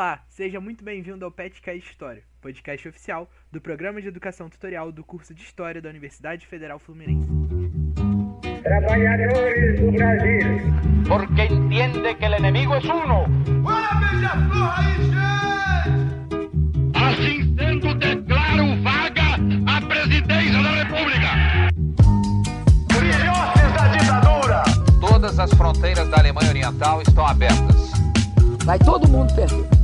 Olá, seja muito bem-vindo ao Petcast História, podcast oficial do Programa de Educação Tutorial do curso de História da Universidade Federal Fluminense. Trabalhadores do Brasil. porque entiende que el enemigo es uno. Assim sendo, declaro vaga a presidência da República. Filhotes da ditadura. Todas as fronteiras da Alemanha Oriental estão abertas. Vai todo mundo perder.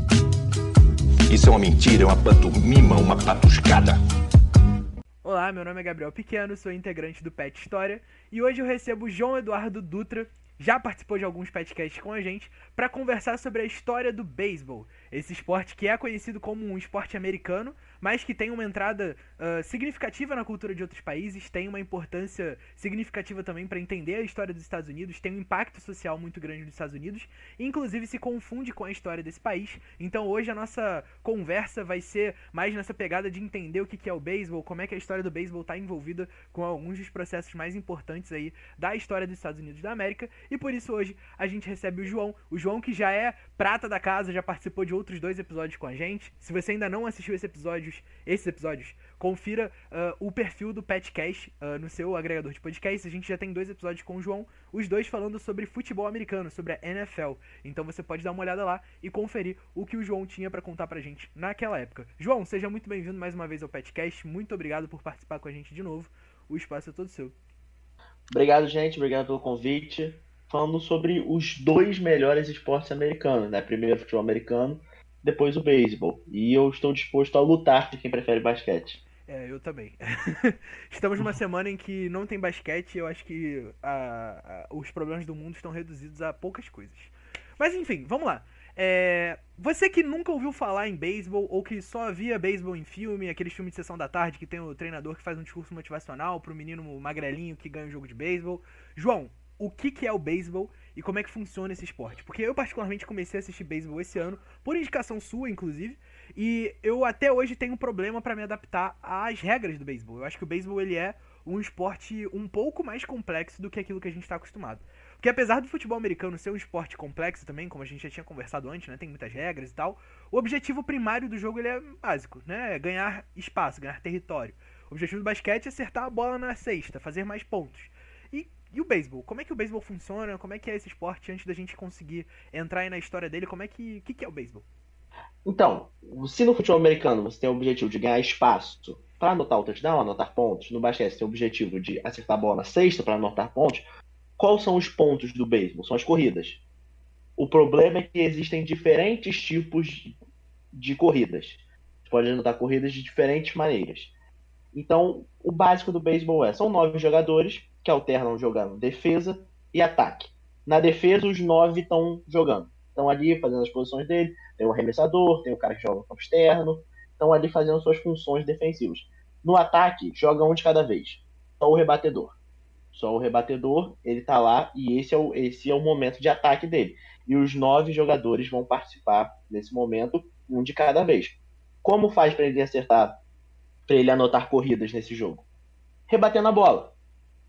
Isso é uma mentira, é uma pantomima, uma patuscada. Olá, meu nome é Gabriel Pequeno, sou integrante do Pet História e hoje eu recebo João Eduardo Dutra, já participou de alguns petcasts com a gente, para conversar sobre a história do beisebol. Esse esporte que é conhecido como um esporte americano, mas que tem uma entrada ah, significativa na cultura de outros países, tem uma importância significativa também para entender a história dos Estados Unidos, tem um impacto social muito grande nos Estados Unidos, inclusive se confunde com a história desse país. Então hoje a nossa conversa vai ser mais nessa pegada de entender o que é o beisebol, como é que a história do beisebol está envolvida com alguns dos processos mais importantes aí da história dos Estados Unidos da América. E por isso hoje a gente recebe o João, o João que já é prata da casa, já participou de outros dois episódios com a gente. Se você ainda não assistiu esse episódios, esses episódios, confira ah, o perfil do Petcast ah, no seu agregador de podcast. A gente já tem dois episódios com o João, os dois falando sobre futebol americano, sobre a NFL. Então você pode dar uma olhada lá e conferir o que o João tinha pra contar pra gente naquela época. João, seja muito bem-vindo mais uma vez ao Petcast. Muito obrigado por participar com a gente de novo. O espaço é todo seu. Obrigado, gente. Obrigado pelo convite. Falando sobre os dois melhores esportes americanos, né? Primeiro futebol americano, depois o beisebol. E eu estou disposto a lutar por quem prefere basquete. É, eu também. Estamos numa semana em que não tem basquete e eu acho que a- a- os problemas do mundo estão reduzidos a poucas coisas. Mas enfim, vamos lá. É, você que nunca ouviu falar em beisebol ou que só via beisebol em filme, aqueles filmes de sessão da tarde que tem o treinador que faz um discurso motivacional pro menino magrelinho que ganha um jogo de beisebol. João, o que, que é o beisebol e como é que funciona esse esporte? Porque eu particularmente comecei a assistir beisebol esse ano, por indicação sua, inclusive, e eu até hoje tenho um problema pra me adaptar às regras do beisebol. Eu acho que o beisebol ele é um esporte um pouco mais complexo do que aquilo que a gente está acostumado. Porque apesar do futebol americano ser um esporte complexo também, como a gente já tinha conversado antes, né, tem muitas regras e tal, o objetivo primário do jogo ele é básico, né, é ganhar espaço, ganhar território. O objetivo do basquete é acertar a bola na cesta, fazer mais pontos. E, o beisebol? Como é que o beisebol funciona? Como é que é esse esporte antes da gente conseguir entrar aí na história dele? Como é que, que, que é o beisebol? Então, se no futebol americano você tem o objetivo de ganhar espaço para anotar o touchdown, anotar pontos, no basquete você tem o objetivo de acertar a bola na cesta para anotar pontos, quais são os pontos do beisebol? São as corridas. O problema é que existem diferentes tipos de corridas. Você pode anotar corridas de diferentes maneiras. Então, o básico do beisebol é: são nove jogadores que alternam jogando defesa e ataque. Na defesa, os nove estão jogando. Estão ali fazendo as posições dele. Tem o arremessador, tem o cara que joga no campo externo. Estão ali fazendo suas funções defensivas. No ataque, joga um de cada vez. Só o rebatedor. Só o rebatedor, ele tá lá e esse é o, esse é o momento de ataque dele. E os nove jogadores vão participar nesse momento, um de cada vez. Como faz para ele acertar, para ele anotar corridas nesse jogo? Rebatendo a bola.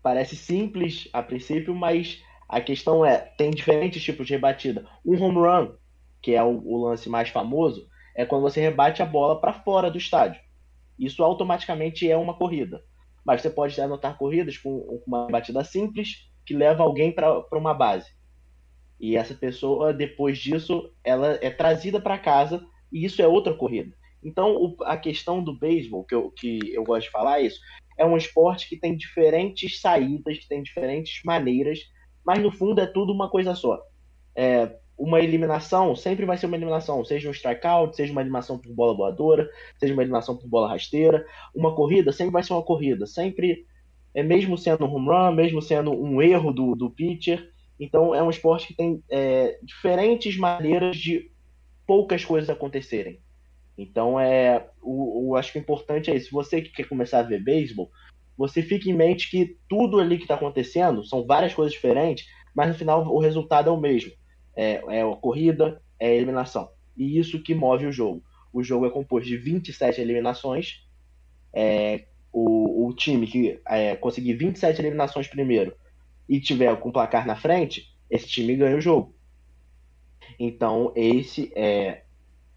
Parece simples a princípio, mas a questão é, tem diferentes tipos de rebatida. Um home run, que é o, o lance mais famoso, é quando você rebate a bola para fora do estádio. Isso automaticamente é uma corrida. Mas você pode anotar corridas com uma batida simples que leva alguém para uma base. E essa pessoa, depois disso, ela é trazida para casa e isso é outra corrida. Então, o- a questão do beisebol, que eu, que eu gosto de falar, é isso. É um esporte que tem diferentes saídas, que tem diferentes maneiras, mas no fundo é tudo uma coisa só. É, uma eliminação sempre vai ser uma eliminação, seja um strikeout, seja uma eliminação por bola voadora, seja uma eliminação por bola rasteira. Uma corrida sempre vai ser uma corrida, sempre, é mesmo sendo um home run, mesmo sendo um erro do, do pitcher. Então é um esporte que tem é, diferentes maneiras de poucas coisas acontecerem. Então é, o, o acho que o importante é isso. Você que quer começar a ver beisebol, você fica em mente que tudo ali que está acontecendo são várias coisas diferentes, mas no final o resultado é o mesmo. É, é a corrida, é a eliminação. E isso que move o jogo. O jogo é composto de 27 eliminações. É, o, o time que é, conseguir 27 eliminações primeiro e tiver com o placar na frente, esse time ganha o jogo. Então, esse é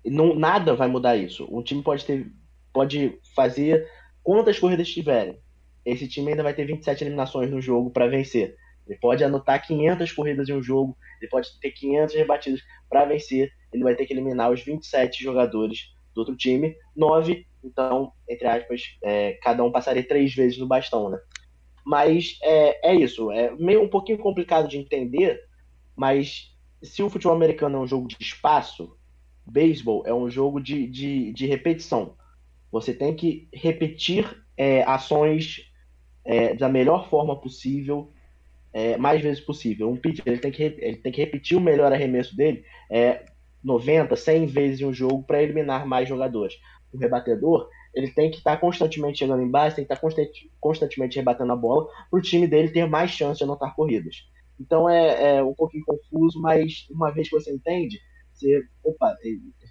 Não, nada vai mudar isso. Um time pode ter, pode fazer quantas corridas tiverem. Esse time ainda vai ter 27 eliminações no jogo para vencer. Ele pode anotar 500 corridas em um jogo, ele pode ter 500 rebatidas para vencer. Ele vai ter que eliminar os 27 jogadores do outro time, 9, então, entre aspas, é, cada um passaria três vezes no bastão, né? Mas é, é isso, é meio um pouquinho complicado de entender, mas se o futebol americano é um jogo de espaço, beisebol é um jogo de, de, de repetição. Você tem que repetir é, ações é, da melhor forma possível, é, mais vezes possível. Um pitcher ele tem, que, ele tem que repetir o melhor arremesso dele é, 90, 100 vezes em um jogo para eliminar mais jogadores. O rebatedor ele tem que estar tá constantemente chegando em tem que estar tá constante, constantemente rebatendo a bola para o time dele ter mais chance de anotar corridas. Então é, é, um pouquinho confuso, mas uma vez que você entende, você, opa,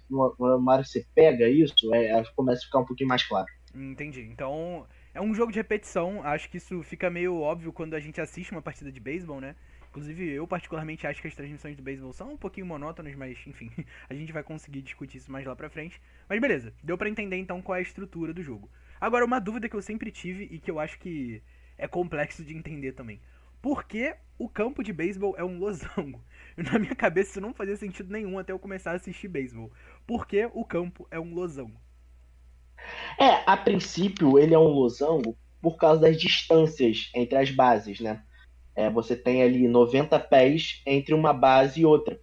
uma, uma hora você pega isso, é, começa a ficar um pouquinho mais claro. Entendi. Então é um jogo de repetição. Acho que isso fica meio óbvio quando a gente assiste uma partida de beisebol, né? Inclusive, eu particularmente acho que as transmissões do beisebol são um pouquinho monótonas, mas enfim, a gente vai conseguir discutir isso mais lá pra frente. Mas beleza, deu para entender então qual é a estrutura do jogo. Agora, uma dúvida que eu sempre tive e que eu acho que é complexo de entender também. Por que o campo de beisebol é um losango? Na minha cabeça isso não fazia sentido nenhum até eu começar a assistir beisebol. Por que o campo é um losango? É, a princípio ele é um losango por causa das distâncias entre as bases, né? É, você tem ali 90 pés entre uma base e outra.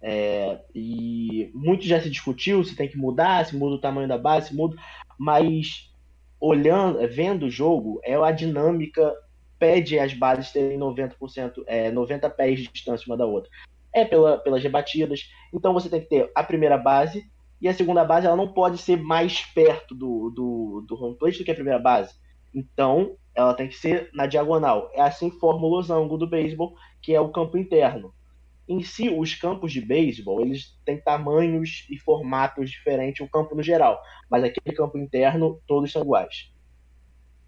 É, e muito já se discutiu se tem que mudar, se muda o tamanho da base, se muda, mas olhando, vendo o jogo, é a dinâmica pede as bases terem 90%, é, 90 pés de distância uma da outra. É pela, pelas rebatidas. Então você tem que ter a primeira base e a segunda base ela não pode ser mais perto do, do, do home plate do que a primeira base. Então ela tem que ser na diagonal. É assim que forma o losango do beisebol, que é o campo interno. Em si, os campos de beisebol, eles têm tamanhos e formatos diferentes, o campo no geral. Mas aquele campo interno, todos são iguais.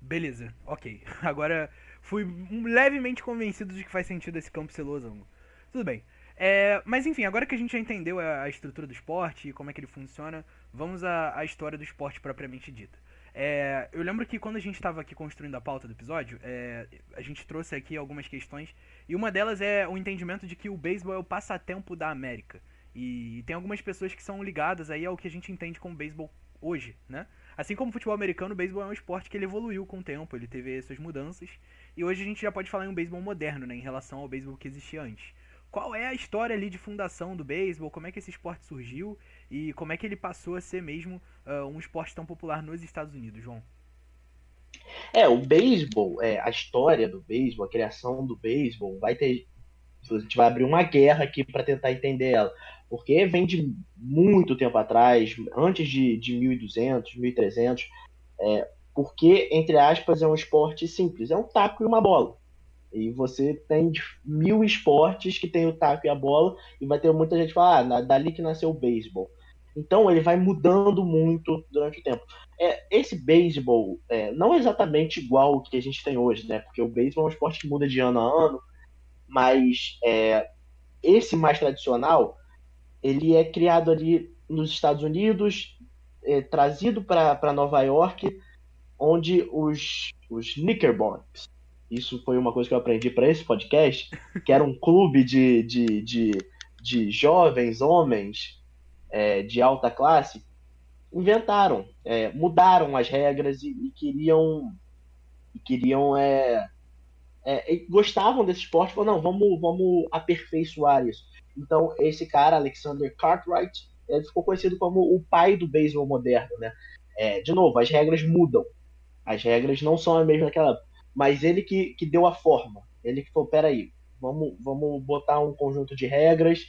Beleza, ok. Agora fui levemente convencido de que faz sentido esse campo ser losango. Tudo bem. É, mas enfim, agora que a gente já entendeu a, estrutura do esporte e como é que ele funciona, vamos à, à história do esporte propriamente dita. É, eu lembro que quando a gente estava aqui construindo a pauta do episódio, é, a gente trouxe aqui algumas questões, e uma delas é o entendimento de que o beisebol é o passatempo da América. E, e tem algumas pessoas que são ligadas aí ao que a gente entende como beisebol hoje, né? Assim como o futebol americano, o beisebol é um esporte que ele evoluiu com o tempo, ele teve suas mudanças, e hoje a gente já pode falar em um beisebol moderno, né, em relação ao beisebol que existia antes. Qual é a história ali de fundação do beisebol? Como é que esse esporte surgiu e como é que ele passou a ser mesmo uh, um esporte tão popular nos Estados Unidos, João? É, o beisebol, é, a história do beisebol, a criação do beisebol, vai ter. A gente vai abrir uma guerra aqui para tentar entender ela. Porque vem de muito tempo atrás, antes de, de 1200, 1300, é, porque, entre aspas, é um esporte simples. É um taco e uma bola. E você tem mil esportes que tem o taco e a bola, e vai ter muita gente falar, ah, dali que nasceu o beisebol. Então ele vai mudando muito durante o tempo. É, esse beisebol é, não é exatamente igual ao que a gente tem hoje, né? Porque o beisebol é um esporte que muda de ano a ano, mas é, esse mais tradicional, ele é criado ali nos Estados Unidos, é, trazido para Nova York, onde os, os Knickerbockers, isso foi uma coisa que eu aprendi para esse podcast, que era um clube de, de, de, de jovens homens é, de alta classe, inventaram, é, mudaram as regras e, e queriam, e queriam é, é, gostavam desse esporte, falaram, não, vamos, vamos aperfeiçoar isso. Então, esse cara, Alexander Cartwright, ele ficou conhecido como o pai do beisebol moderno, né? É, de novo, as regras mudam. As regras não são as mesmas naquela época. Mas ele que, que deu a forma. Ele que falou, peraí, vamos, vamos botar um conjunto de regras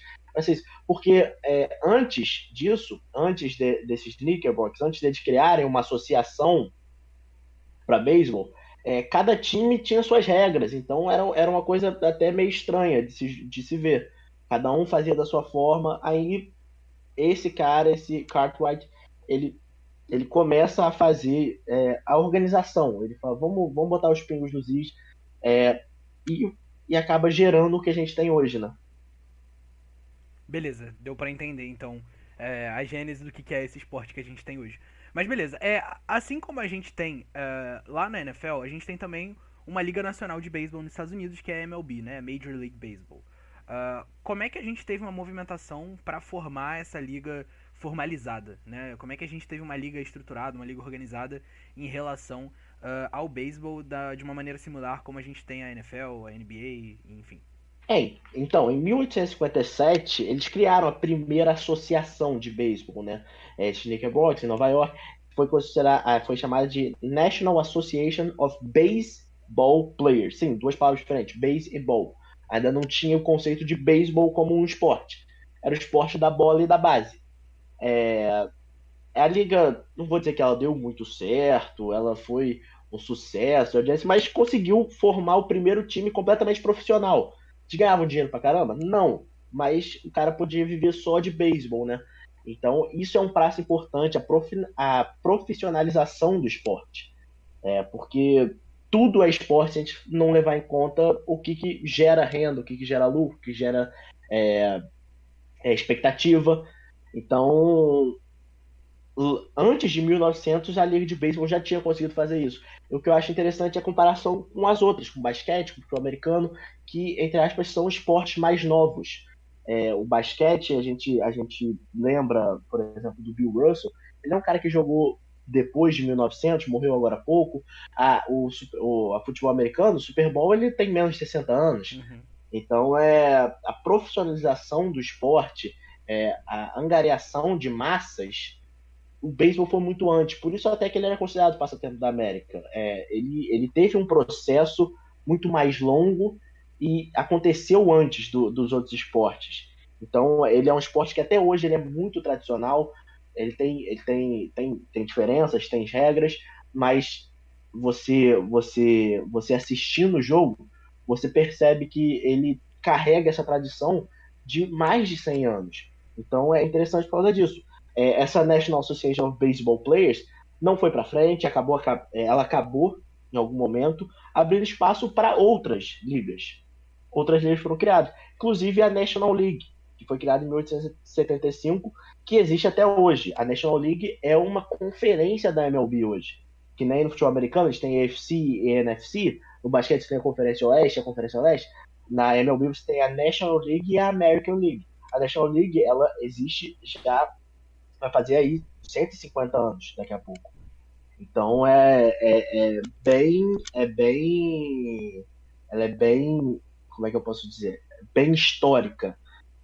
porque é, antes disso, antes de, desses Knickerbockers, antes deles criarem uma associação para beisebol, é, cada time tinha suas regras, então era, era uma coisa até meio estranha de se, de se ver. Cada um fazia da sua forma, aí esse cara, esse Cartwright, ele, ele começa a fazer é, a organização. Ele fala, vamos, vamos botar os pingos nos is, é, e, e acaba gerando o que a gente tem hoje, né? Beleza, deu para entender então é, a gênese do que é esse esporte que a gente tem hoje. Mas beleza, é, assim como a gente tem é, lá na NFL, a gente tem também uma liga nacional de beisebol nos Estados Unidos, que é a MLB, né? Major League Baseball. Uh, como é que a gente teve uma movimentação para formar essa liga formalizada, né? Como é que a gente teve uma liga estruturada, uma liga organizada em relação uh, ao beisebol da, de uma maneira similar como a gente tem a NFL, a NBA, enfim. É, então, em 1857, eles criaram a primeira associação de beisebol, né? É, Box, em Nova York, foi, considerada, foi chamada de National Association of Baseball Players. Sim, duas palavras diferentes, base e ball. Ainda não tinha o conceito de beisebol como um esporte. Era o esporte da bola e da base. É, a liga, não vou dizer que ela deu muito certo, ela foi um sucesso, mas conseguiu formar o primeiro time completamente profissional. Eles ganhavam dinheiro pra caramba? Não, mas o cara podia viver só de beisebol, né? Então, isso é um passo importante, a, a profissionalização do esporte. É, porque tudo é esporte se a gente não levar em conta o que, que gera renda, o que, que gera lucro, o que gera é, é, expectativa. Então, antes de 1900, a Liga de Beisebol já tinha conseguido fazer isso. O que eu acho interessante é a comparação com as outras, com o basquete, com o futebol americano, que, entre aspas, são esportes mais novos. É, o basquete, a gente, a gente lembra, por exemplo, do Bill Russell, ele é um cara que jogou depois de 1900, morreu agora há pouco. A, o, o a futebol americano, o Super Bowl, ele tem menos de 60 anos. Uhum. Então, é, a profissionalização do esporte, é, a angariação de massas, o beisebol foi muito antes. Por isso até que ele era considerado passatempo da América. É, ele, ele teve um processo muito mais longo e aconteceu antes do, dos outros esportes. Então, ele é um esporte que até hoje ele é muito tradicional. Ele tem, ele tem, tem, tem diferenças, tem regras, mas você, você, você assistindo o jogo, você percebe que ele carrega essa tradição de mais de 100 anos. Então é interessante por causa disso. É, essa National Association of Baseball Players não foi para frente, acabou, é, ela acabou em algum momento, abrindo espaço para outras ligas. Outras ligas foram criadas, inclusive a National League, que foi criada em 1875, que existe até hoje. A National League é uma conferência da MLB hoje. Que nem no futebol americano, a gente tem AFC e NFC, no basquete você tem a Conferência Oeste a Conferência Leste, na MLB você tem a National League e a American League. A National League, ela existe já, vai fazer aí 150 anos daqui a pouco. Então é, é, é bem, é bem, ela é bem, como é que eu posso dizer, bem histórica.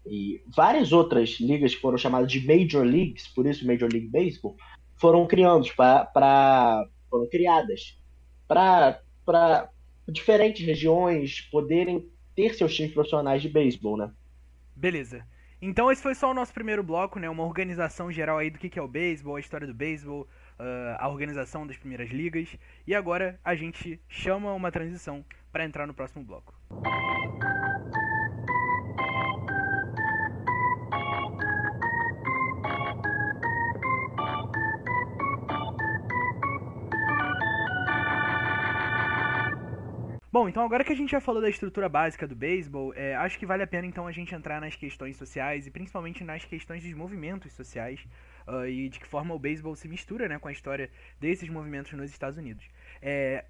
E várias outras ligas que foram chamadas de Major Leagues, por isso Major League Baseball, foram criados para foram criadas para diferentes regiões poderem ter seus times profissionais de beisebol, né? Beleza. Então esse foi só o nosso primeiro bloco, né? Uma organização geral aí do que é o beisebol, a história do beisebol, a organização das primeiras ligas. E agora a gente chama uma transição para entrar no próximo bloco. Bom, então agora que a gente já falou da estrutura básica do beisebol, é, acho que vale a pena então a gente entrar nas questões sociais e principalmente nas questões dos movimentos sociais uh, e de que forma o beisebol se mistura né, com a história desses movimentos nos Estados Unidos. É,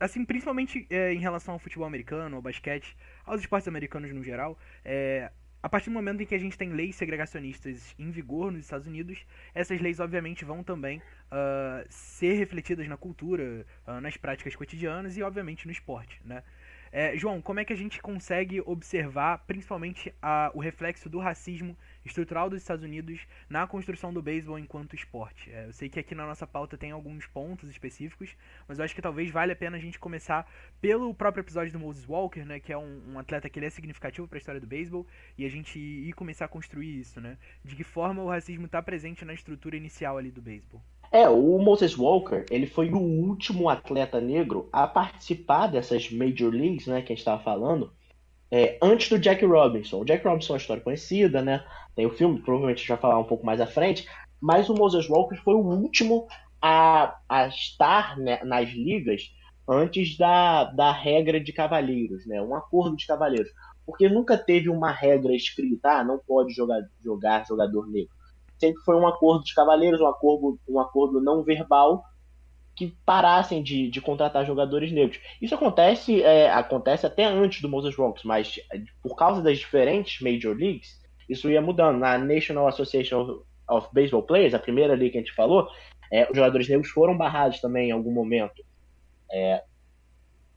assim, principalmente é, em relação ao futebol americano, ao basquete, aos esportes americanos no geral, é, a partir do momento em que a gente tem leis segregacionistas em vigor nos Estados Unidos, essas leis obviamente vão também uh, ser refletidas na cultura, uh, nas práticas cotidianas e obviamente no esporte, né? É, João, como é que a gente consegue observar principalmente a, o reflexo do racismo estrutural dos Estados Unidos na construção do beisebol enquanto esporte? É, eu sei que aqui na nossa pauta tem alguns pontos específicos, mas eu acho que talvez valha a pena a gente começar pelo próprio episódio do Moses Walker, né, que é um, um atleta que é significativo para a história do beisebol, e a gente ir começar a construir isso, né? De que forma o racismo está presente na estrutura inicial ali do beisebol? É, o Moses Walker, ele foi o último atleta negro a participar dessas Major Leagues, né, que a gente estava falando, é, antes do Jack Robinson. O Jack Robinson é uma história conhecida, né? Tem o filme, provavelmente vai falar um pouco mais à frente, mas o Moses Walker foi o último a, a estar né, nas ligas antes da, da regra de cavalheiros, né? Um acordo de cavalheiros. Porque nunca teve uma regra escrita, ah, não pode jogar, jogar jogador negro. sempre foi um acordo dos cavaleiros, um acordo, um acordo não verbal que parassem de, de contratar jogadores negros. Isso acontece, é, acontece até antes do Moses Rocks, mas é, por causa das diferentes Major Leagues, isso ia mudando. Na National Association of Baseball Players, a primeira liga que a gente falou, é, os jogadores negros foram barrados também em algum momento. É,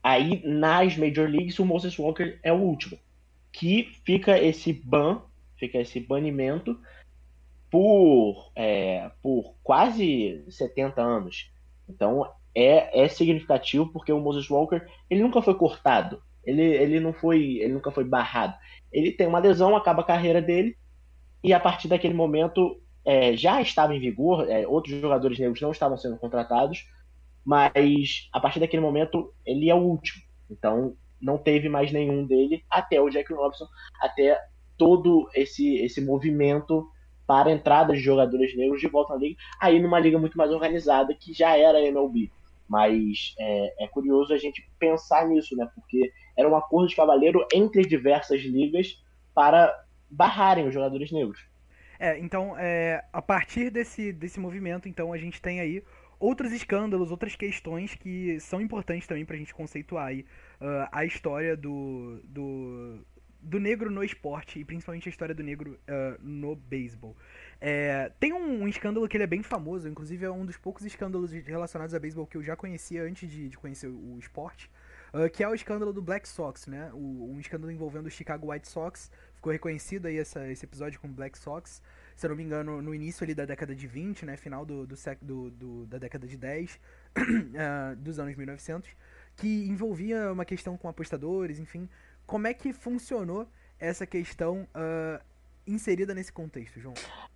aí, nas Major Leagues, o Moses Walker é o último. Que fica esse ban, fica esse banimento por, é, por quase 70 anos. Então é, é significativo porque o Moses Walker ele nunca foi cortado, ele, ele não foi ele nunca foi barrado. Ele tem uma lesão, acaba a carreira dele e a partir daquele momento é, já estava em vigor, é, outros jogadores negros não estavam sendo contratados, mas a partir daquele momento ele é o último. Então não teve mais nenhum dele até o Jack Robinson, até todo esse esse movimento para a entrada de jogadores negros de volta na liga, aí numa liga muito mais organizada que já era a MLB. Mas é, é, curioso a gente pensar nisso, né? Porque era um acordo de cavaleiro entre diversas ligas para barrarem os jogadores negros. É, então, é, a partir desse, desse movimento, então, a gente tem aí outros escândalos, outras questões que são importantes também para a gente conceituar aí, uh, a história do, do, do negro no esporte e principalmente a história do negro uh, no beisebol. É, tem um, um, escândalo que ele é bem famoso, inclusive é um dos poucos escândalos relacionados a beisebol que eu já conhecia antes de, de conhecer o, o esporte, uh, que é o escândalo do Black Sox, né? O, um escândalo envolvendo o Chicago White Sox. Ficou reconhecido aí essa, esse episódio com o Black Sox. Se eu não me engano, no início ali da década de 20, né? Final do, do, do, do da década de 10, uh, dos anos 1900, que envolvia uma questão com apostadores, enfim, como é que funcionou essa questão uh, inserida nesse contexto, João?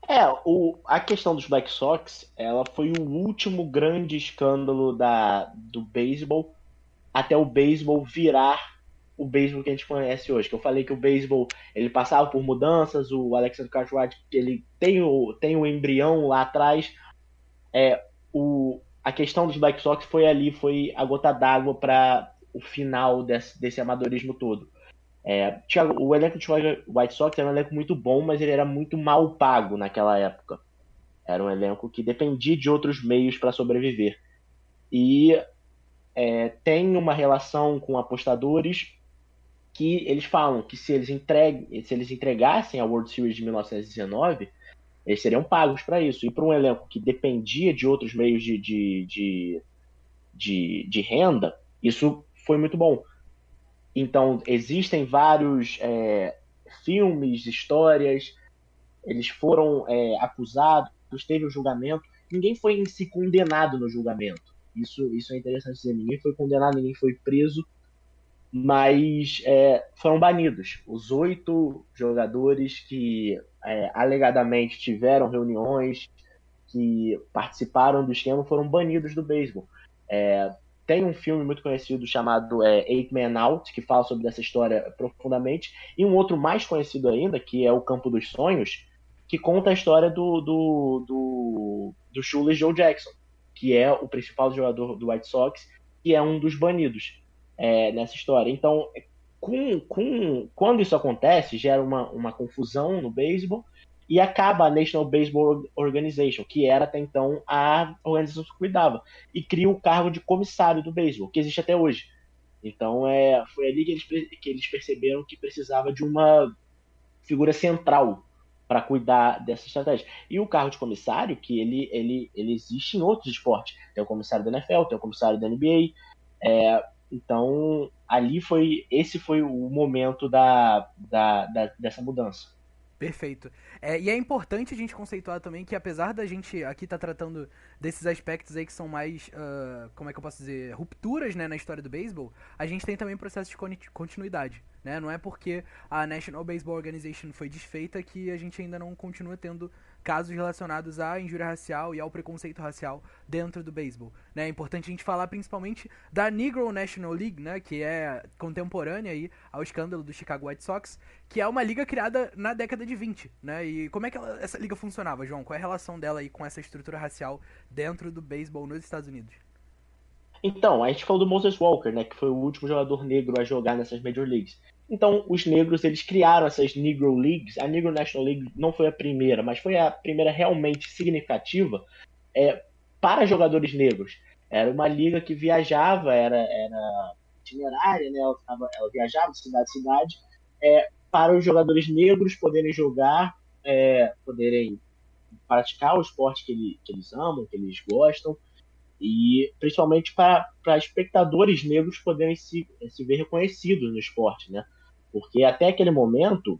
É, o, a questão dos Black Sox, ela foi o último grande escândalo da, do beisebol até o beisebol virar o beisebol que a gente conhece hoje. Que eu falei que o beisebol ele passava por mudanças, o Alexander Cartwright ele tem o, tem o embrião lá atrás. É, o, a questão dos Black Sox foi ali, foi a gota d'água para o final desse, desse amadorismo todo. É, o elenco de White Sox era um elenco muito bom, mas ele era muito mal pago naquela época. Era um elenco que dependia de outros meios para sobreviver. E é, tem uma relação com apostadores que eles falam que se eles, entregue, se eles entregassem a World Series de 1919, eles seriam pagos para isso. E para um elenco que dependia de outros meios de, de, de, de, de renda, isso foi muito bom. Então, existem vários é, filmes, histórias, eles foram é, acusados, teve o um julgamento, ninguém foi em si condenado no julgamento. Isso, isso é interessante dizer, ninguém foi condenado, ninguém foi preso, mas é, foram banidos. Os oito jogadores que é, alegadamente tiveram reuniões, que participaram do esquema, foram banidos do beisebol. É, tem um filme muito conhecido chamado é, Eight Man Out, que fala sobre essa história profundamente, e um outro mais conhecido ainda, que é O Campo dos Sonhos, que conta a história do, do, do, do Shula Joe Jackson, que é o principal jogador do White Sox, e é um dos banidos é, nessa história. Então, com, com, quando isso acontece, gera uma, uma confusão no beisebol, e acaba a National Baseball Organization, que era até então a organização que cuidava, e cria o cargo de comissário do beisebol, que existe até hoje. Então é, foi ali que eles, que eles perceberam que precisava de uma figura central para cuidar dessa estratégia. E o cargo de comissário, que ele, ele, ele existe em outros esportes. Tem o comissário da NFL, tem o comissário da NBA. É, então, ali foi. Esse foi o momento da, da, da dessa mudança. Perfeito. É, e é importante a gente conceituar também que apesar da gente aqui estar tá tratando desses aspectos aí que são mais, uh, como é que eu posso dizer, rupturas né, na história do beisebol, a gente tem também processo de continuidade. Né? Não é porque a National Baseball Organization foi desfeita que a gente ainda não continua tendo casos relacionados à injúria racial e ao preconceito racial dentro do beisebol. Né? É importante a gente falar principalmente da Negro National League, né? que é contemporânea aí ao escândalo do Chicago White Sox, que é uma liga criada na década de 20. Né? E como é que ela, essa liga funcionava, João? Qual é a relação dela aí com essa estrutura racial dentro do beisebol nos Estados Unidos? Então, a gente falou do Moses Walker, né, que foi o último jogador negro a jogar nessas Major Leagues. Então, os negros, eles criaram essas Negro Leagues. A Negro National League não foi a primeira, mas foi a primeira realmente significativa é, para jogadores negros. Era uma liga que viajava, era, era itinerária, né? ela, ela viajava de cidade em cidade, é, para os jogadores negros poderem jogar, é, poderem praticar o esporte que, ele- que eles amam, que eles gostam, e principalmente para, espectadores negros poderem se, se ver reconhecidos no esporte, né? Porque até aquele momento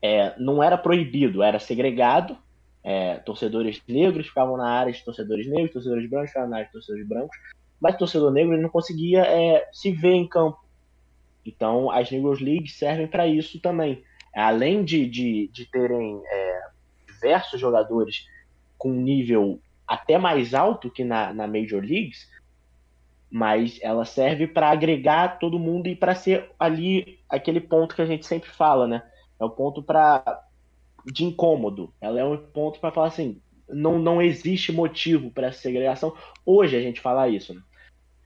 é, não era proibido, era segregado. é, torcedores negros ficavam na área de torcedores negros, torcedores brancos ficavam na área de torcedores brancos, mas torcedor negro ele não conseguia é, se ver em campo. Então as Negros Leagues servem para isso também. Além de, de, de terem é, diversos jogadores com nível até mais alto que na, na Major Leagues, mas ela serve para agregar todo mundo e para ser ali aquele ponto que a gente sempre fala, né? É o ponto para de incômodo. Ela é um ponto para falar assim, não, não existe motivo para essa segregação. Hoje a gente fala isso, né?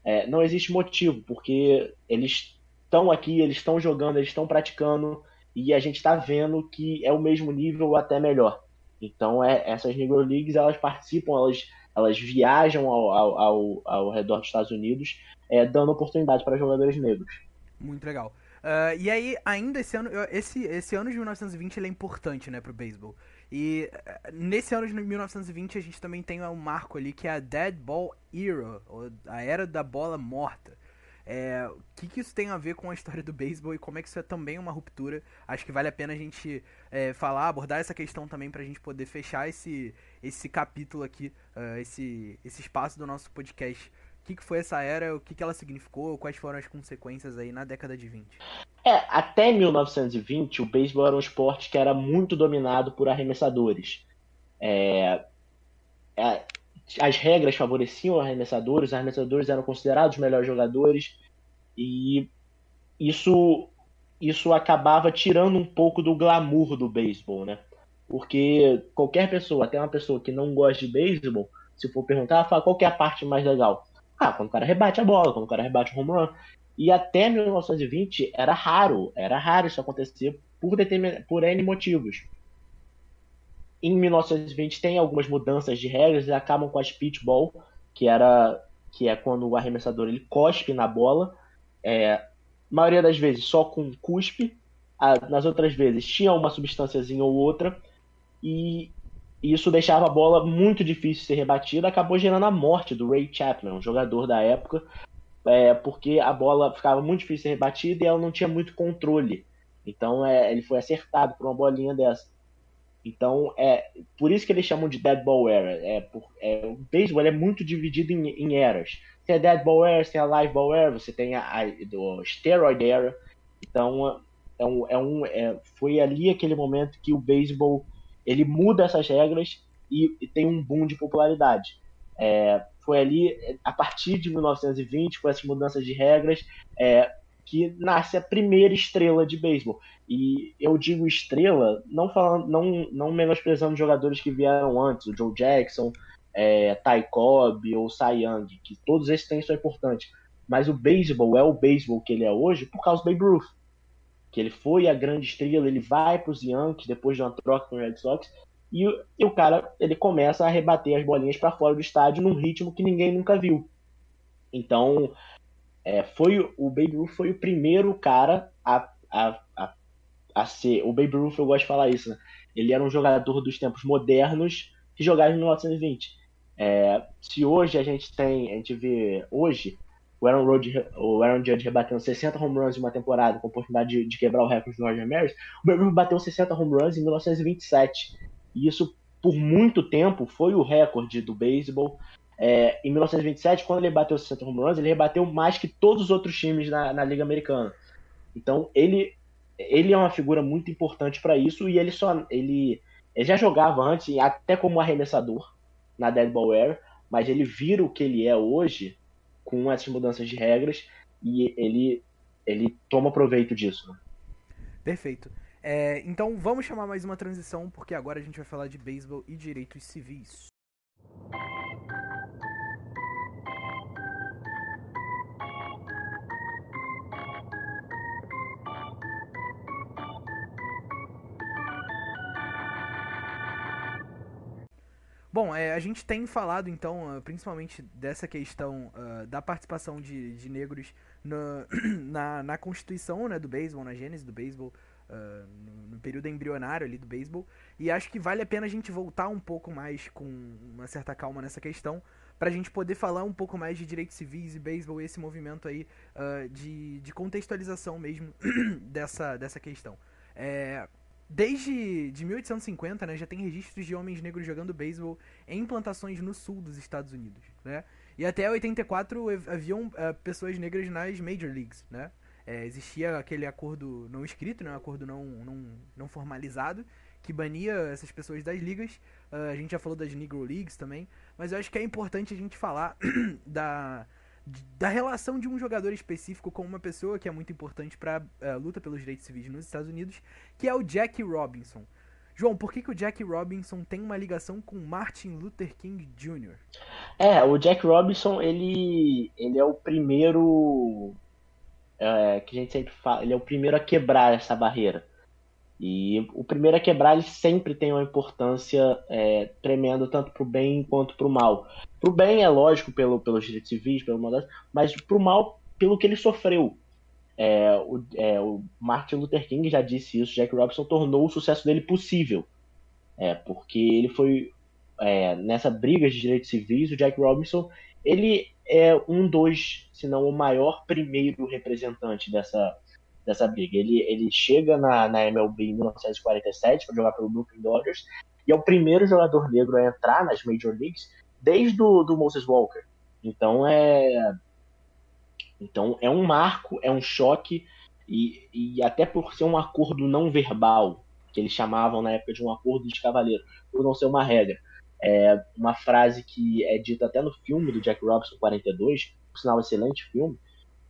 É, não existe motivo, porque eles estão aqui, eles estão jogando, eles estão praticando, e a gente está vendo que é o mesmo nível ou até melhor. Então, é, essas Negro Leagues, elas participam, elas, elas viajam ao, ao, ao, ao redor dos Estados Unidos, é, dando oportunidade para jogadores negros. Muito legal. Ah, e aí, ainda esse ano, esse, esse ano de 1920 ele é importante, né, pro beisebol. E eh, nesse ano de 1920 a gente também tem um marco ali que é a Dead Ball Era, a Era da Bola Morta. É, o que, que isso tem a ver com a história do beisebol e como é que isso é também uma ruptura? Acho que vale a pena a gente é, falar, abordar essa questão também pra gente poder fechar esse, esse capítulo aqui, ah, esse, esse espaço do nosso podcast. O que, que foi essa era, o que, que ela significou, quais foram as consequências aí na década de 20? É, até 1920, o beisebol era um esporte que era muito dominado por arremessadores. É, é, as regras favoreciam arremessadores, os arremessadores eram considerados os melhores jogadores, e isso, isso acabava tirando um pouco do glamour do beisebol, né? Porque qualquer pessoa, até uma pessoa que não gosta de beisebol, se for perguntar, fala qual é a parte mais legal. Ah, quando o cara rebate a bola, quando o cara rebate o home run. E até 1920 era raro, era raro isso acontecer por, determin... por N motivos. Em 1920 tem algumas mudanças de regras e acabam com a speedball, que era que é quando o arremessador ele cospe na bola, é, maioria das vezes só com cuspe, a- nas outras vezes tinha uma substânciazinha ou outra e isso deixava a bola muito difícil de ser rebatida, acabou gerando a morte do Ray Chapman, um jogador da época, é, porque a bola ficava muito difícil de ser rebatida e ela não tinha muito controle. Então é, ele foi acertado por uma bolinha dessa. Então é por isso que eles chamam de Dead Ball Era. É, por, é, o beisebol é muito dividido em, em eras. Tem a Dead Ball Era, tem a Live Ball Era, você tem a, a do Steroid Era. Então é um, é um, é, foi ali aquele momento que o beisebol ele muda essas regras e, e tem um boom de popularidade. É, foi ali, a partir de 1920, com essas mudanças de regras, é, que nasce a primeira estrela de beisebol. E eu digo estrela, não falando, não, não menosprezando jogadores que vieram antes, o Joe Jackson, é, Ty Cobb ou Cy Young, que todos esses têm sua importância. Mas o beisebol é o beisebol que ele é hoje por causa do Babe Ruth. Que ele foi a grande estrela, ele vai para os Yankees depois de uma troca com o Red Sox, e, o- e o cara ele começa a rebater as bolinhas para fora do estádio num ritmo que ninguém nunca viu. Então, é, foi o- Babe Ruth foi o primeiro cara a, a, a, a ser. O Babe Ruth, eu gosto de falar isso, né? Ele era um jogador dos tempos modernos que jogava em 1920. É, se hoje a gente tem, a gente vê hoje o Aaron, Rodge, o Aaron Judge rebatendo 60 home runs em uma temporada com a oportunidade de, de quebrar o recorde do Roger Maris, o Babe Ruth bateu 60 home runs em 1927. E isso, por muito tempo, foi o recorde do beisebol. É, em 1927, quando ele bateu 60 home runs, ele rebateu mais que todos os outros times na, na Liga Americana. Então, ele, ele é uma figura muito importante para isso e ele só ele, ele já jogava antes, até como arremessador na Dead Ball Era, mas ele vira o que ele é hoje com essas mudanças de regras e ele, ele toma proveito disso. né? Perfeito. É, então vamos chamar mais uma transição, porque agora a gente vai falar de beisebol e direitos civis. Bom, é, a gente tem falado então, uh, principalmente dessa questão uh, da participação de, de negros no, na, na constituição né, do beisebol, na gênese do beisebol, uh, no, no, período embrionário ali do beisebol, e acho que vale a pena a gente voltar um pouco mais com uma certa calma nessa questão, para a gente poder falar um pouco mais de direitos civis e beisebol e esse movimento aí de, de contextualização mesmo dessa, dessa questão. É, Desde de 1850, né, já tem registros de homens negros jogando beisebol em plantações no sul dos Estados Unidos, né? E até 84 haviam uh, pessoas negras nas Major Leagues, né? É, existia aquele acordo não escrito, né, um acordo não, não, não formalizado, que bania essas pessoas das ligas. Uh, a gente já falou das Negro Leagues também, mas eu acho que é importante a gente falar da, da relação de um jogador específico com uma pessoa que é muito importante para a uh, eh, luta pelos direitos civis nos Estados Unidos, que é o Jack Robinson. João, por que, que o Jack Robinson tem uma ligação com Martin Luther King Jr.? É, o Jack Robinson, ele, ele é o primeiro. É, que a gente sempre fala, ele é o primeiro a quebrar essa barreira. E o primeiro a quebrar ele sempre tem uma importância é, tremenda, tanto para o bem quanto para o mal. Para o bem, é lógico, pelo, pelos direitos civis, pelo mandato, mas para o mal, pelo que ele sofreu. É, o, é, o, Martin Luther King já disse isso, Jack Robinson tornou o sucesso dele possível. É, porque ele foi é, nessa briga de direitos civis, o Jack Robinson ele é um dos, se não o maior primeiro representante dessa, dessa briga. Ele, ele chega na, na MLB em 1947 para jogar pelo Brooklyn Dodgers e é o primeiro jogador negro a entrar nas Major Leagues desde do, do Moses Walker. Então é então é um marco, é um choque e, e até por ser um acordo não verbal que eles chamavam na época de um acordo de cavaleiro, por não ser uma regra. É uma frase que é dita até no filme do Jack Robinson 42, por sinal excelente filme,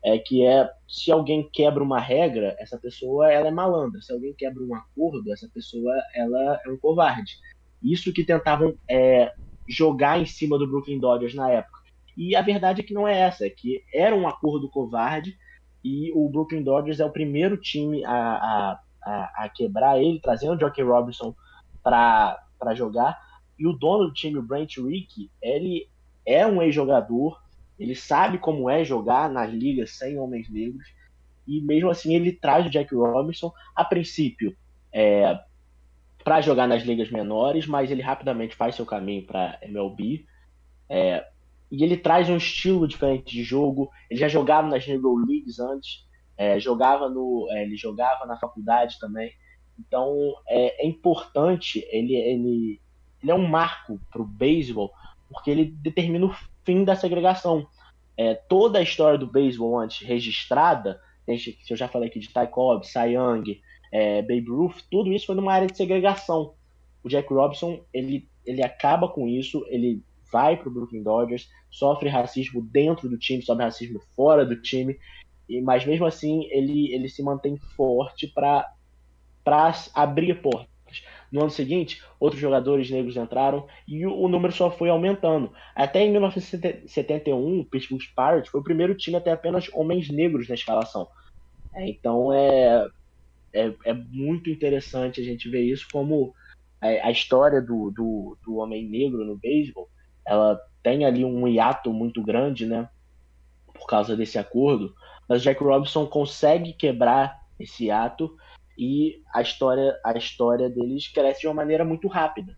é que é se alguém quebra uma regra, essa pessoa ela é malandra. Se alguém quebra um acordo, essa pessoa ela é um covarde. Isso que tentavam é, jogar em cima do Brooklyn Dodgers na época. E a verdade é que não é essa, é que era um acordo covarde e o Brooklyn Dodgers é o primeiro time a, a, a, a quebrar ele, trazendo o Jockey Robinson para jogar. E o dono do time, o Brent Rickey, ele é um ex-jogador, ele sabe como é jogar nas ligas sem homens negros. E mesmo assim ele traz o Jack Robinson, a princípio, é, para jogar nas ligas menores, mas ele rapidamente faz seu caminho para MLB. É, e ele traz um estilo diferente de jogo. Ele já jogava nas Negro Leagues antes, é, jogava no, é, ele jogava na faculdade também. Então é, é importante, ele, ele, ele é um marco para o beisebol, porque ele determina o fim da segregação é, toda a história do beisebol antes registrada, desde eu já falei aqui de Ty Cobb, Cy Young, é, Babe Ruth, tudo isso foi numa área de segregação. O Jack Robinson, ele, ele acaba com isso, ele vai para o Brooklyn Dodgers, sofre racismo dentro do time, sofre racismo fora do time, e, mas mesmo assim ele, ele se mantém forte para abrir portas. No ano seguinte, outros jogadores negros entraram e o, número só foi aumentando. Até em 1971, o Pittsburgh Pirates foi o primeiro time a ter apenas homens negros na escalação. É, então é, é, é, muito interessante a gente ver isso como é, a história do, do, do homem negro no beisebol, ela tem ali um hiato muito grande, né? Por causa desse acordo, mas Jack Robinson consegue quebrar esse hiato e a história, a história deles cresce de uma maneira muito rápida.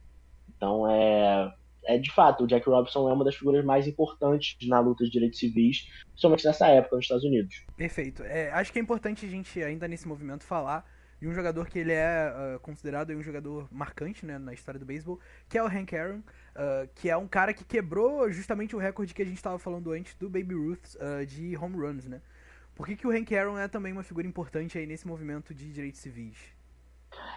Então é, é de fato, o Jack Robinson é uma das figuras mais importantes na luta de direitos civis, principalmente nessa época nos Estados Unidos. Perfeito. É, acho que é importante a gente ainda nesse movimento falar de um jogador que ele é uh, considerado um jogador marcante né, na história do beisebol, que é o Hank Aaron, uh, que é um cara que quebrou justamente o recorde que a gente estava falando antes do Baby Ruth uh, de home runs, né? Por que, que o Hank Aaron é também uma figura importante aí nesse movimento de direitos civis?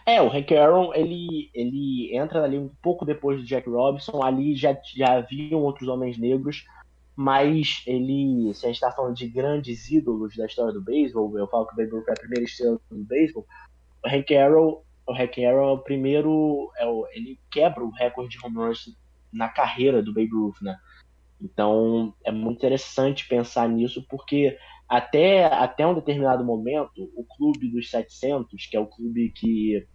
É, o Hank Aaron, ele, ele entra ali um pouco depois do Jack Robinson, ali já, já haviam outros homens negros, mas ele, se a gente está falando de grandes ídolos da história do beisebol, eu falo que o Babe Ruth é a primeira estrela do beisebol, o Hank Aaron, o Hank Aaron é o primeiro, é o, ele quebra o recorde de home runs na carreira do Babe Ruth, né? Então é muito interessante pensar nisso, porque até, até um determinado momento, o clube dos 700, que é o clube que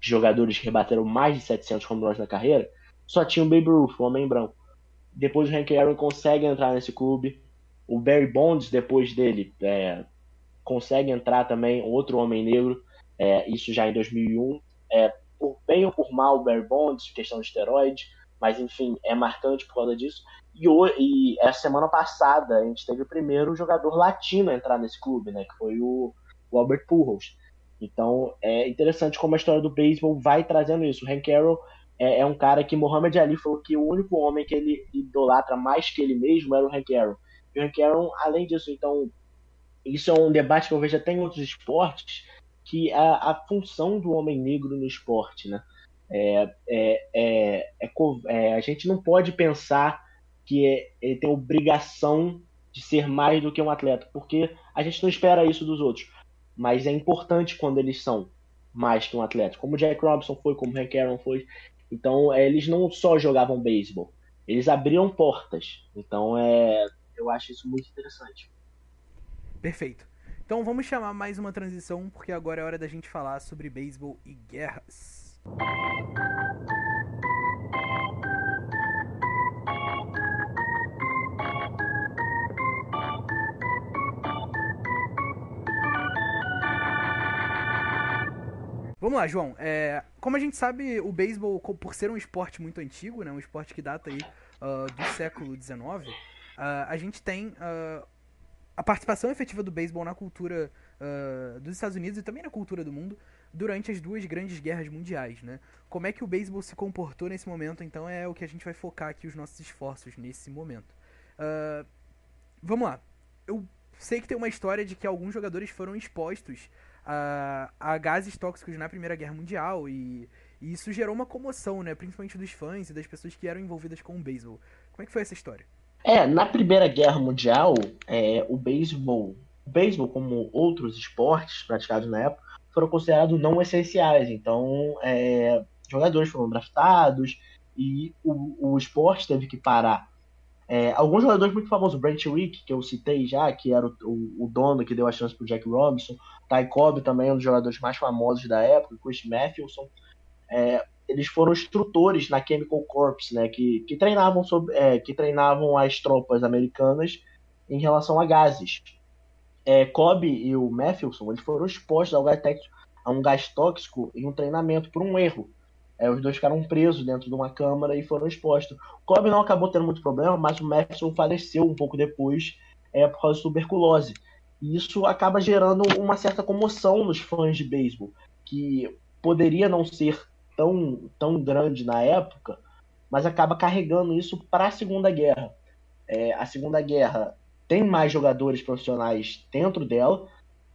jogadores que rebateram mais de 700 home runs na carreira, só tinha o Babe Ruth, o homem branco. Depois o Hank Aaron consegue entrar nesse clube. O Barry Bonds, depois dele, é, consegue entrar também, outro homem negro, é, isso já em 2001. É, por bem ou por mal, o Barry Bonds, questão de esteroide, mas enfim, é marcante por causa disso. E, e essa semana passada a gente teve o primeiro jogador latino a entrar nesse clube, né, que foi o, o Albert Pujols. Então é interessante como a história do beisebol vai trazendo isso. O Hank Aaron é, é, um cara que Muhammad Ali falou que o único homem que ele idolatra mais que ele mesmo era o Hank Aaron. E o Hank Aaron, além disso, então, isso é um debate que eu vejo até em outros esportes, que a, a função do homem negro no esporte, né? É, é, é, é, é a gente não pode pensar que ele tem obrigação de ser mais do que um atleta, porque a gente não espera isso dos outros. Mas é importante quando eles são mais que um atleta, como Jack Robinson foi, como Hank Aaron foi. Então, é, eles não só jogavam beisebol, eles abriam portas. Então, é, eu acho isso muito interessante. Perfeito. Então, vamos chamar mais uma transição, porque agora é hora da gente falar sobre beisebol e guerras. Vamos lá, João. É, como a gente sabe, o beisebol, por ser um esporte muito antigo, né, um esporte que data aí uh, do século XIX, uh, a gente tem uh, a participação efetiva do beisebol na cultura dos Estados Unidos e também na cultura do mundo durante as duas grandes guerras mundiais, né? Como é que o beisebol se comportou nesse momento, então é o que a gente vai focar aqui os nossos esforços nesse momento. vamos lá. Eu sei que tem uma história de que alguns jogadores foram expostos a, a gases tóxicos na Primeira Guerra Mundial e, e, isso gerou uma comoção, né? Principalmente dos fãs e das pessoas que eram envolvidas com o beisebol. Como é que foi essa história? É, na Primeira Guerra Mundial, é, o beisebol, o beisebol como outros esportes praticados na época, foram considerados não essenciais. Então, é, jogadores foram draftados e o, o esporte teve que parar. É, alguns jogadores muito famosos, Brent Rick, que eu citei já, que era o, o, o dono que deu a chance pro Jack Robinson, Ty Cobb também, um dos jogadores mais famosos da época, Chris Matthewson, é, eles foram instrutores na Chemical Corps, né, que, que, treinavam sobre, é, que treinavam as tropas americanas em relação a gases. É, Cobb e o Matthewson eles foram expostos ao gás a um gás tóxico em um treinamento por um erro. É, os dois ficaram presos dentro de uma câmara e foram expostos. Cobb não acabou tendo muito problema, mas o Matthewson faleceu um pouco depois é, por causa de tuberculose. E isso acaba gerando uma certa comoção nos fãs de beisebol, que poderia não ser tão, tão grande na época, mas acaba carregando isso para a Segunda Guerra. É, a Segunda Guerra tem mais jogadores profissionais dentro dela,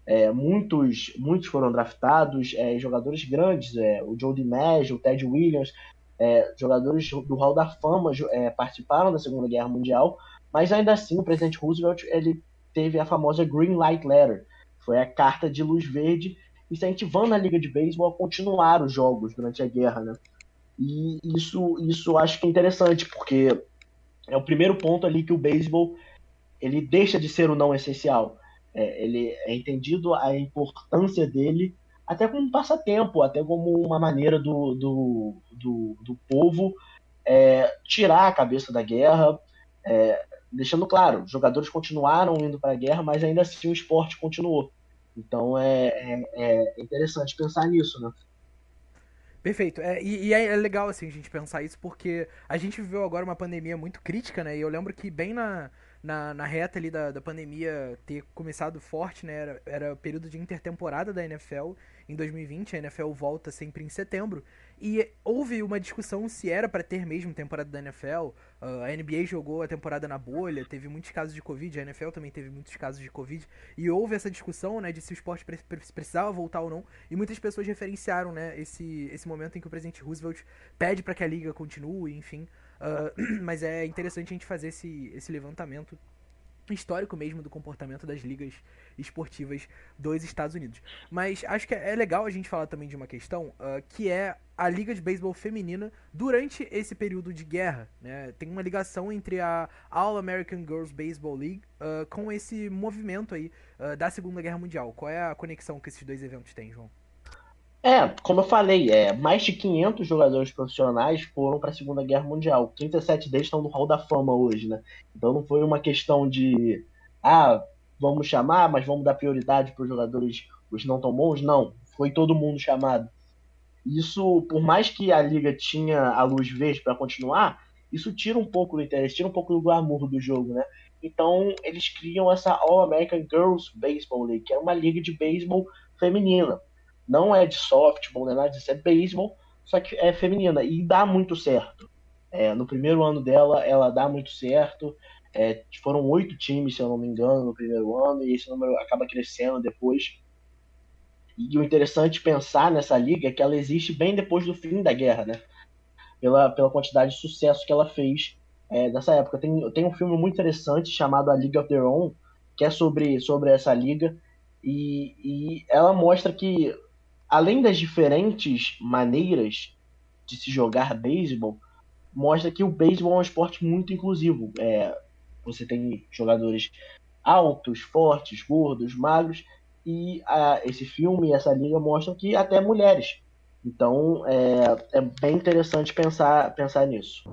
é, muitos, muitos foram draftados, é, jogadores grandes, é, o Joe DiMaggio, o Ted Williams, é, jogadores do Hall da Fama é, participaram da Segunda Guerra Mundial, mas ainda assim o presidente Roosevelt ele teve a famosa Green Light Letter, foi a carta de luz verde incentivando a Liga de Beisebol a continuar os jogos durante a guerra, né? E isso, isso acho que é interessante, porque é o primeiro ponto ali que o beisebol ele deixa de ser o não essencial é, ele é entendido a importância dele até como um passatempo, até como uma maneira do, do, do, do povo é, tirar a cabeça da guerra, é, deixando claro, os jogadores continuaram indo para a guerra, mas ainda assim o esporte continuou. Então é, é, é interessante pensar nisso, né? Perfeito. É, e, e, é legal assim a gente pensar isso porque a gente viveu agora uma pandemia muito crítica, né? E eu lembro que bem na, na, na reta ali da, da pandemia ter começado forte, né? Era, era o período de intertemporada da NFL em 2020, a NFL volta sempre em setembro. E houve uma discussão se era para ter mesmo temporada da NFL. Uh, a NBA jogou a temporada na bolha, teve muitos casos de Covid, a NFL também teve muitos casos de Covid. E houve essa discussão né, de se o esporte precisava voltar ou não. E muitas pessoas referenciaram né, esse, esse momento em que o presidente Roosevelt pede para que a liga continue, enfim. Uh, mas é interessante a gente fazer esse, esse levantamento histórico mesmo do comportamento das ligas esportivas dos Estados Unidos. Mas acho que é legal a gente falar também de uma questão uh, que é a liga de beisebol feminina durante esse período de guerra. Né? Tem uma ligação entre a All American Girls Baseball League uh, com esse movimento aí uh, da Segunda Guerra Mundial. Qual é a conexão que esses dois eventos têm, João? É, como eu falei, é, mais de 500 jogadores profissionais foram para a Segunda Guerra Mundial. 37 deles estão no Hall da Fama hoje, né? Então não foi uma questão de, ah, vamos chamar, mas vamos dar prioridade para os jogadores, os não tão bons. Não, foi todo mundo chamado. Isso, por mais que a liga tinha a luz verde para continuar, isso tira um pouco do interesse, tira um pouco do glamour do jogo, né? Então eles criam essa All American Girls Baseball League, que é uma liga de beisebol feminina. Não é de softball, não é nada disso, é beisebol, só que é feminina e dá muito certo. É, no primeiro ano dela, ela dá muito certo. É, foram oito times, se eu não me engano, no primeiro ano, e esse número acaba crescendo depois. E o interessante pensar nessa liga é que ela existe bem depois do fim da guerra, né? Pela, pela quantidade de sucesso que ela fez é, dessa época. Tem, tem um filme muito interessante chamado A League of Their Own, que é sobre, sobre essa liga, e, e ela mostra que, além das diferentes maneiras de se jogar beisebol, mostra que o beisebol é um esporte muito inclusivo. É, você tem jogadores altos, fortes, gordos, magros, e a, esse filme e essa liga mostram que até mulheres. Então é, é bem interessante pensar, pensar nisso.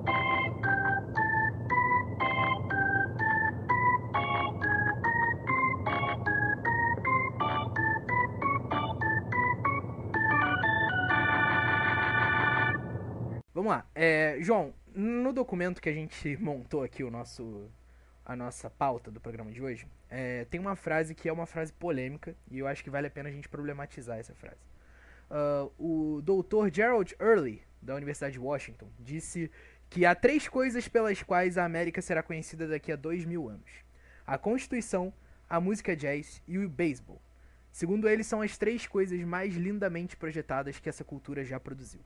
Vamos lá. É, João, no documento que a gente montou aqui o nosso a nossa pauta do programa de hoje, é, tem uma frase que é uma frase polêmica e eu acho que vale a pena a gente problematizar essa frase. Uh, o doutor Gerald Early, da Universidade de Washington, disse que há três coisas pelas quais a América será conhecida daqui a dois mil anos: a Constituição, a música jazz e o beisebol. Segundo ele, são as três coisas mais lindamente projetadas que essa cultura já produziu.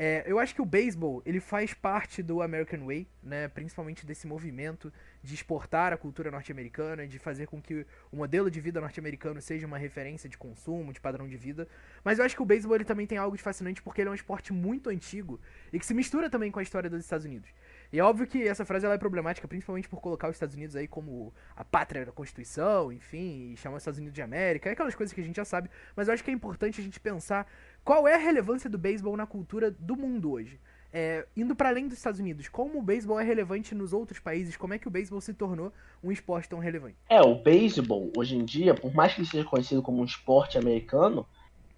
É, eu acho que o beisebol ele faz parte do American Way, né? Principalmente desse movimento de exportar a cultura norte-americana, de fazer com que o modelo de vida norte-americano seja uma referência de consumo, de padrão de vida. Mas eu acho que o beisebol ele também tem algo de fascinante porque ele é um esporte muito antigo e que se mistura também com a história dos Estados Unidos. E é óbvio que essa frase ela é problemática, principalmente por colocar os Estados Unidos aí como a pátria da Constituição, enfim, e chamar os Estados Unidos de América, é aquelas coisas que a gente já sabe, mas eu acho que é importante a gente pensar qual é a relevância do beisebol na cultura do mundo hoje. É, indo para além dos Estados Unidos, como o beisebol é relevante nos outros países? Como é que o beisebol se tornou um esporte tão relevante? É, o beisebol, hoje em dia, por mais que ele seja conhecido como um esporte americano,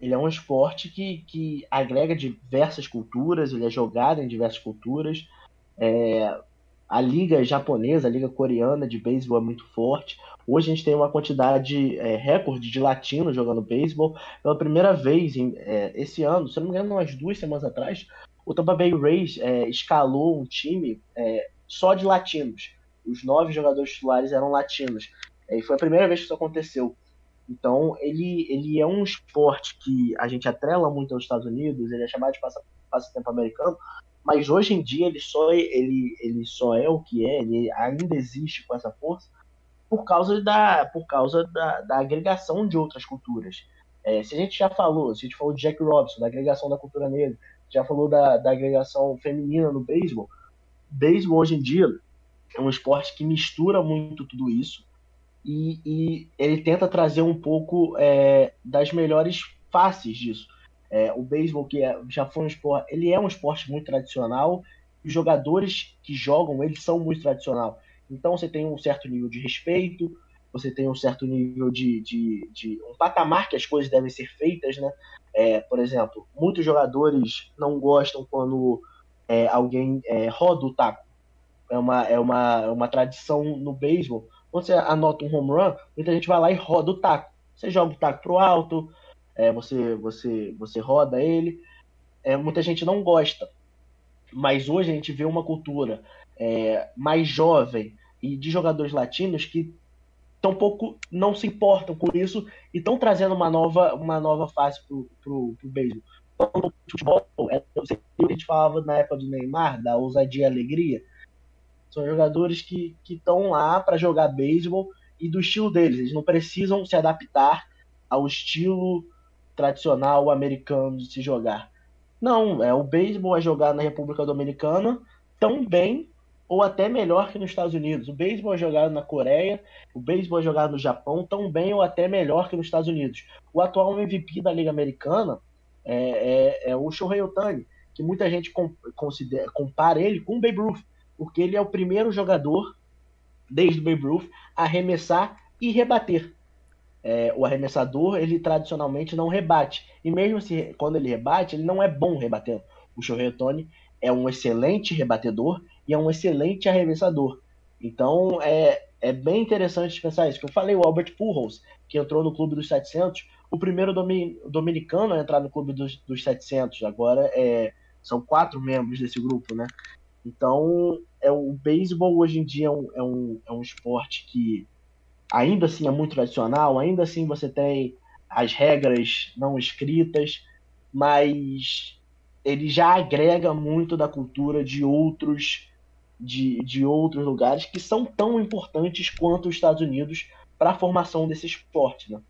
ele é um esporte que, que agrega diversas culturas, ele é jogado em diversas culturas. É, a liga japonesa, a liga coreana de beisebol é muito forte. Hoje a gente tem uma quantidade é, recorde de latinos jogando beisebol. Pela primeira vez em, é, esse ano, se não me engano, umas duas semanas atrás, o Tampa Bay Rays é, escalou um time é, só de latinos. Os nove jogadores titulares eram latinos. É, e foi a primeira vez que isso aconteceu. Então, ele, ele é um esporte que a gente atrela muito aos Estados Unidos, ele é chamado de passatempo americano, mas hoje em dia ele só, ele, ele só é o que é, ele ainda existe com essa força por causa da, por causa da, da agregação de outras culturas. É, se a gente já falou, se a gente falou de Jack Robinson, da agregação da cultura negra, já falou da, da agregação feminina no beisebol, beisebol hoje em dia é um esporte que mistura muito tudo isso e, e ele tenta trazer um pouco é, das melhores faces disso. É, o beisebol, que é, já foi um esporte, ele é um esporte muito tradicional, os jogadores que jogam eles são muito tradicional. Então você tem um certo nível de respeito, você tem um certo nível de, de, de um patamar que as coisas devem ser feitas, né? É, por exemplo, muitos jogadores não gostam quando é, alguém é, roda o taco. É uma, é uma, é uma tradição no beisebol. Quando você anota um home run, muita gente vai lá e roda o taco. Você joga o taco pro alto, é, você, você, você roda ele. É, muita gente não gosta. Mas hoje a gente vê uma cultura é, mais jovem e de jogadores latinos que tão pouco não se importam com isso e estão trazendo uma nova, uma nova fase pro, pro, pro beisebol. Então, no futebol, é, a gente falava na época do Neymar, da ousadia e alegria. São jogadores que estão lá para jogar beisebol e do estilo deles. Eles não precisam se adaptar ao estilo tradicional americano de se jogar. Não, é o beisebol é jogado na República Dominicana tão bem ou até melhor que nos Estados Unidos. O beisebol é jogado na Coreia, o beisebol é jogado no Japão tão bem ou até melhor que nos Estados Unidos. O atual MVP da Liga Americana é, é, é o Shohei Otani, que muita gente com, considera, compara ele com o Babe Ruth, porque ele é o primeiro jogador, desde o Babe Ruth, a arremessar e rebater. É, o arremessador, ele tradicionalmente não rebate. E mesmo se quando ele rebate, ele não é bom rebatendo. O Shohei é um excelente rebatedor e é um excelente arremessador. Então, é, é bem interessante pensar isso. Eu falei, o Albert Pujols, que entrou no clube dos 700, o primeiro dominicano a entrar no clube dos, dos 700. Agora é, são quatro membros desse grupo, né? Então, é o beisebol hoje em dia é um, é um, é um esporte que ainda assim é muito tradicional, ainda assim você tem as regras não escritas, mas ele já agrega muito da cultura de outros de, de outros lugares que são tão importantes quanto os Estados Unidos para a formação desse esporte, né?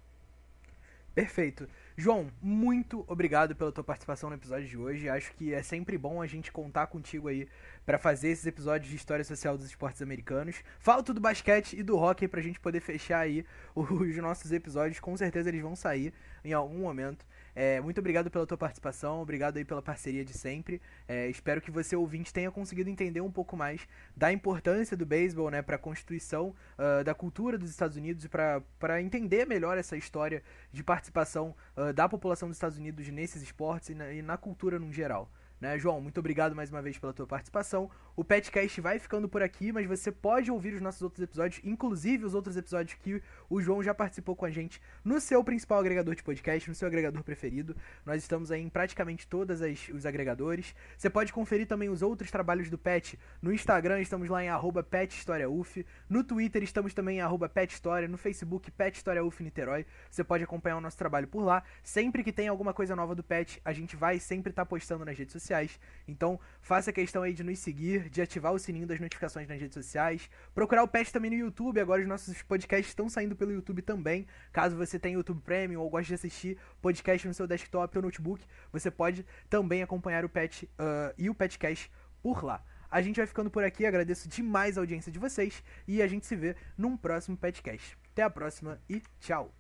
Perfeito. João, muito obrigado pela tua participação no episódio de hoje. Acho que é sempre bom a gente contar contigo aí para fazer esses episódios de história social dos esportes americanos. Falta do basquete e do hockey pra gente poder fechar aí os nossos episódios. Com certeza eles vão sair em algum momento. É, muito obrigado pela tua participação, obrigado aí pela parceria de sempre. É, espero que você, ouvinte, tenha conseguido entender um pouco mais da importância do beisebol né, para a constituição uh, da cultura dos Estados Unidos e para entender melhor essa história de participação uh, da população dos Estados Unidos nesses esportes e na, e na cultura no geral. Né, João, muito obrigado mais uma vez pela tua participação. O Petcast vai ficando por aqui, mas você pode ouvir os nossos outros episódios, inclusive os outros episódios que o João já participou com a gente no seu principal agregador de podcast, no seu agregador preferido. Nós estamos aí em praticamente todos os agregadores. Você pode conferir também os outros trabalhos do Pet no Instagram, estamos lá em @pethistoriauf, no Twitter estamos também em @pethistoria, no Facebook Pet História UF Niterói. Você pode acompanhar o nosso trabalho por lá. Sempre que tem alguma coisa nova do Pet, a gente vai sempre estar tá postando nas redes sociais sociais. Então, faça questão aí de nos seguir, de ativar o sininho das notificações nas redes sociais. Procurar o Pet também no YouTube. Agora os nossos podcasts estão saindo pelo YouTube também. Caso você tenha YouTube Premium ou goste de assistir podcast no seu desktop ou notebook, você pode também acompanhar o Pet uh, e o Petcast por lá. A gente vai ficando por aqui, agradeço demais a audiência de vocês e a gente se vê num próximo Petcast. Até a próxima e tchau!